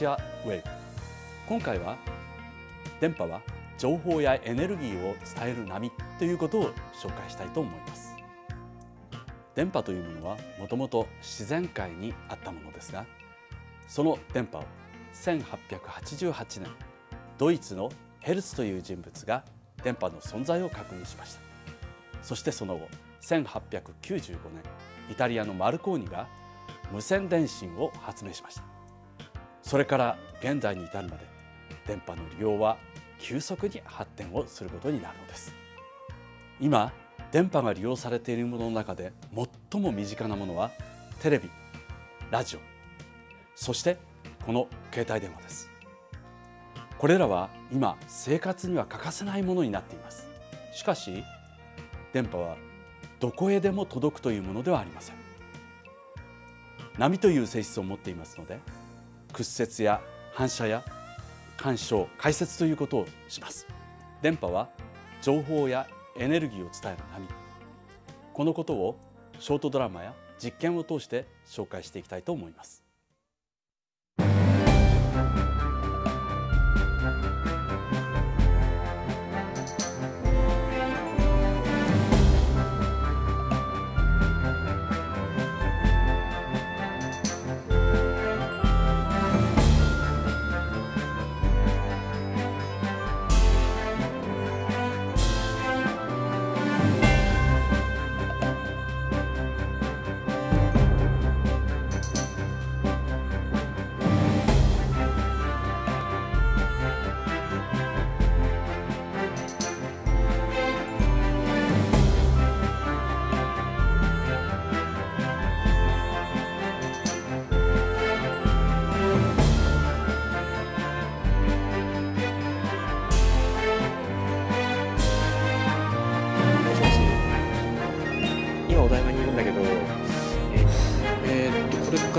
チャーウェーブ今回は電波は情報やエネルギーを伝える波ということを紹介したいと思います。電波というものはもともと自然界にあったものですがその電波を1888年ドイツのヘルツという人物が電波の存在を確認しました。そしてその後1895年イタリアのマルコーニが無線電信を発明しましたそれから現在に至るまで電波の利用は急速に発展をすることになるのです。今電波が利用されているものの中で最も身近なものはテレビラジオそしてこの携帯電話です。これらは今生活には欠かせないものになっています。しかし電波はどこへでも届くというものではありません。波という性質を持っていますので屈折や反射や干渉解説ということをします。電波は情報やエネルギーを伝える波このことをショートドラマや実験を通して紹介していきたいと思います。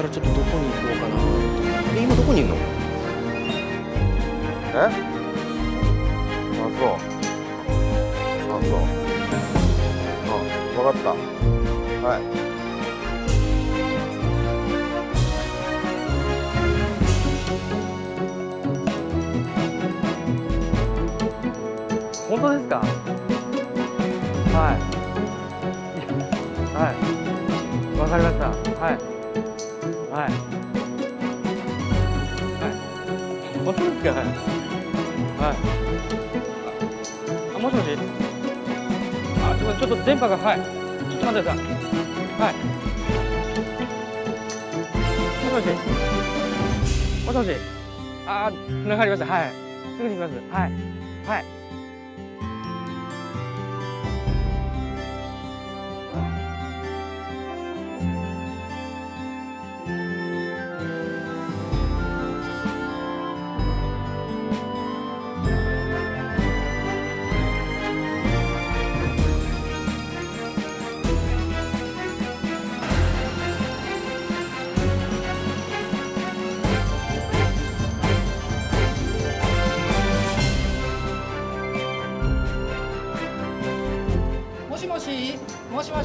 からちょっとどこに行こうかなえ今どこにいるの？えあそう。あそうあ分かった。はい。本当ですか？はい。はい。わかりました。はい。はい。はい。本当ですかはい。あ、もしもしあ、すみません。ちょっと電波が、はい。ちょっと待ってください。はい。もしもしもしもしあ、つながりました。はい。すぐに行きます。はい。はい。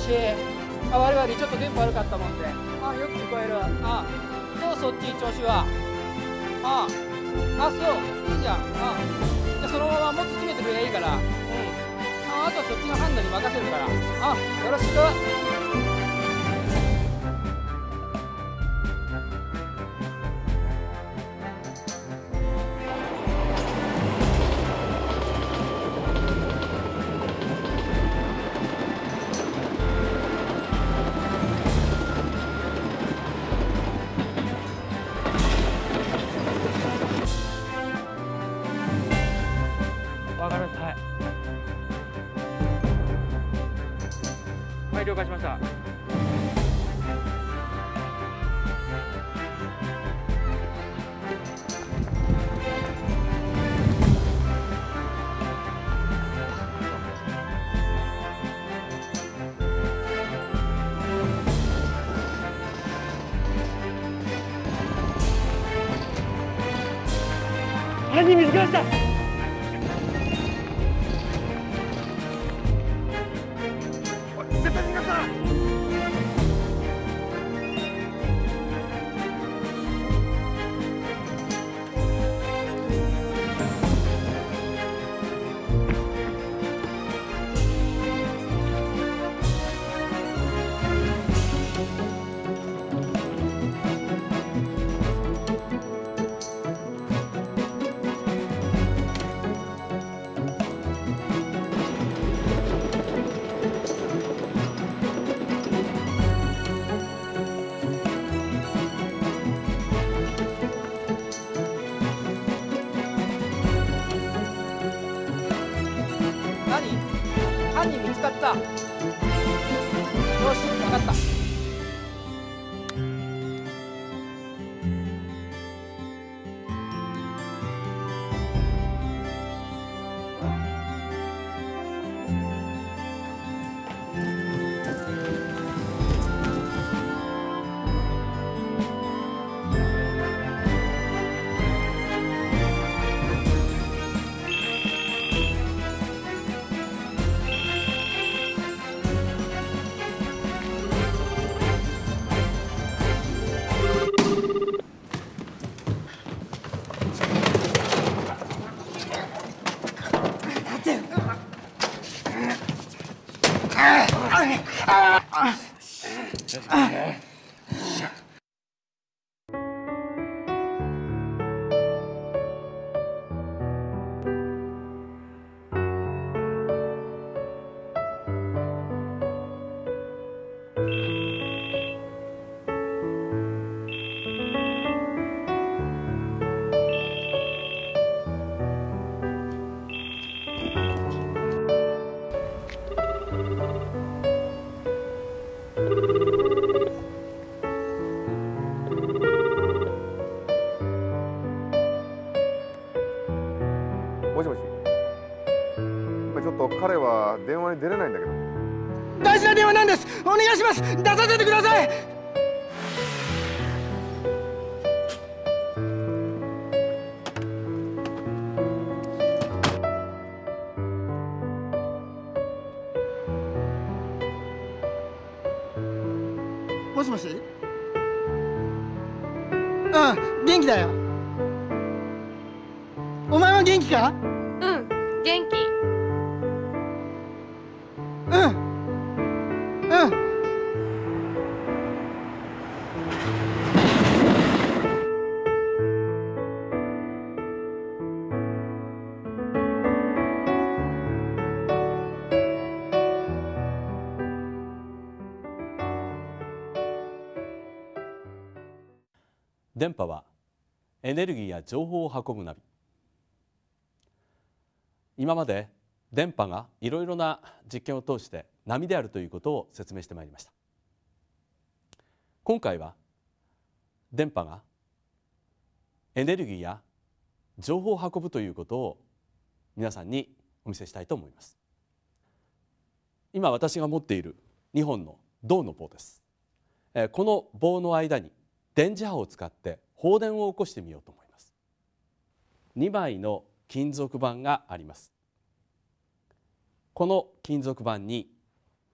しあ我々ちょっと電波悪かったもんで。あよく聞こえるあどうそっち調子は。ああそういいじゃ。んあじゃそのままもっと詰めてくればいいから。うん。ああとそっちの判断に任せるから。あよろしく了解しました。犯人見つけました。使った。お願いします。出させてください。もしもし？うん元気だよ。お前は元気か？うん元気。電波はエネルギーや情報を運ぶナビ。今まで電波がいろいろな実験を通して波であるということを説明してまいりました。今回は電波がエネルギーや情報を運ぶということを皆さんにお見せしたいと思います。今私が持っている2本の銅の棒です。えこの棒の間に電磁波を使って放電を起こしてみようと思います。2枚の金属板があります。この金属板に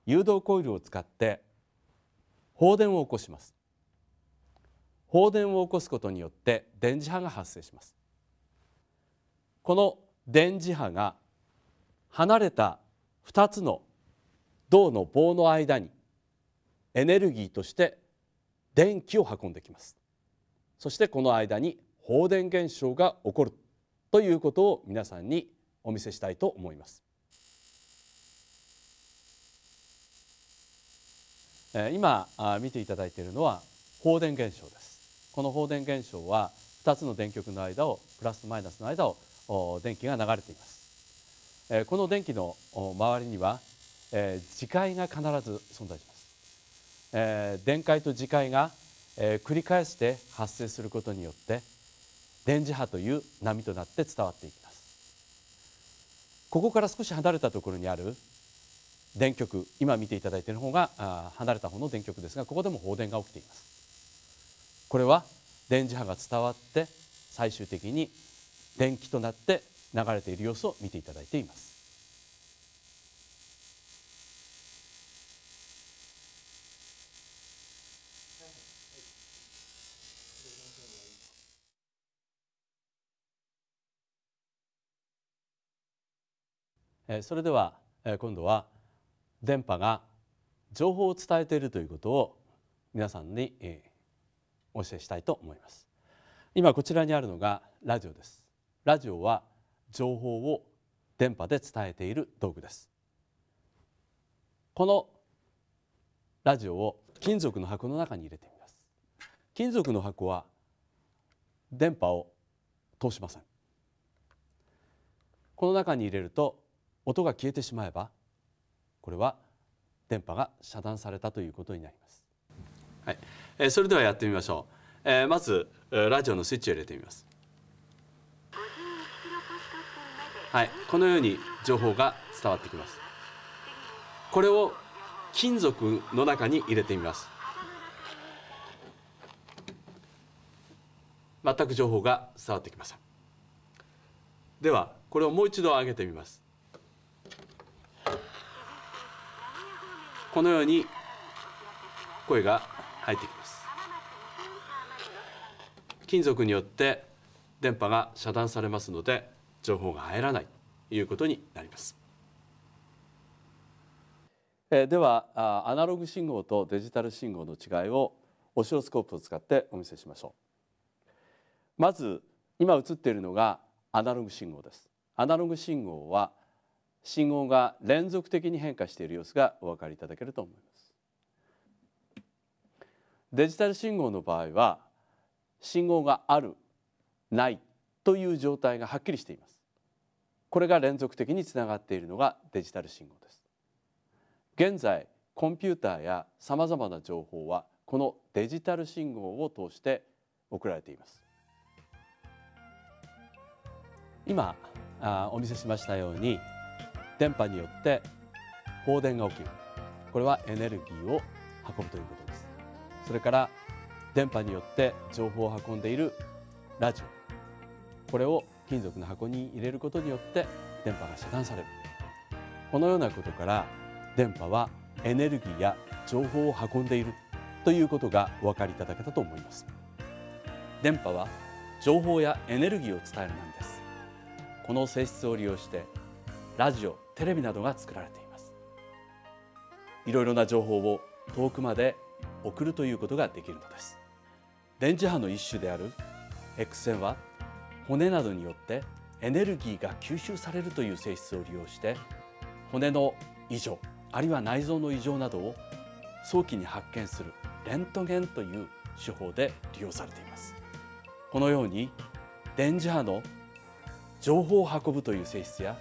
誘導コイルを使って放電を起こします。放電を起こすことによって電磁波が発生します。この電磁波が離れた2つの銅の棒の間にエネルギーとして電気を運んできます。そしてこの間に放電現象が起こるということを皆さんにお見せしたいと思います。え今あ見ていただいているのは放電現象です。この放電現象は2つの電極の間をプラスとマイナスの間をお電気が流れています。えこの電気のお周りにはえ磁界が必ず存在します。えー電解と磁界が、えー繰り返して発生することによって電磁波という波となって伝わっていきます。ここから少し離れたところにある電極今見ていただいている方があ離れた方の電極ですがここでも放電が起きています。これは電磁波が伝わって最終的に電気となって流れている様子を見ていただいています。それではえ今度は電波が情報を伝えているということを皆さんにえーお教えしたいと思います。今こちらにあるのがラジオです。ラジオは情報を電波で伝えている道具です。このラジオを金属の箱の中に入れてみます。金属の箱は電波を通しません。この中に入れると音が消えてしまえばこれは電波が遮断されたということになります、はい。えーそれではやってみましょう、えーまずラジオのスイッチを入れてみます。はい。このように情報が伝わってきます。これを金属の中に入れてみます。全く情報が伝わってきません。ではこれをもう一度上げてみます。このように声が入ってきます。金属によって電波が遮断されますので情報が入らないということになります。えーではあアナログ信号とデジタル信号の違いをオシロスコープを使ってお見せしましょう。まず今映っているのがアナログ信号です。アナログ信号は信号が連続的に変化している様子がお分かりいただけると思います。デジタル信号の場合は信号があるないという状態がはっきりしています。これが連続的につながっているのがデジタル信号です。現在コンピューターやさまざまな情報はこのデジタル信号を通して送られています。今あお見せしましたように電波によって放電が起きる。これはエネルギーを運ぶということです。それから電波によって情報を運んでいるラジオ。これを金属の箱に入れることによって電波が遮断される。このようなことから電波はエネルギーや情報を運んでいるということがお分かりいただけたと思います。電波は情報やエネルギーを伝える波です。この性質を利用してラジオテレビなどが作られています。いろいろな情報を遠くまで送るということができるのです。電磁波の一種である X 線は骨などによってエネルギーが吸収されるという性質を利用して骨の異常あるいは内臓の異常などを早期に発見するレントゲンという手法で利用されています。このように電磁波の情報を運ぶという性質や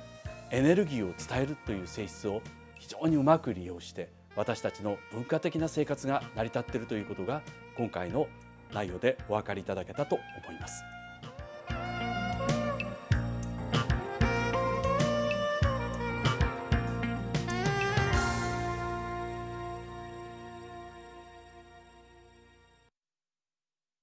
エネルギーを伝えるという性質を非常にうまく利用して私たちの文化的な生活が成り立っているということが今回の内容でお分かりいただけたと思います。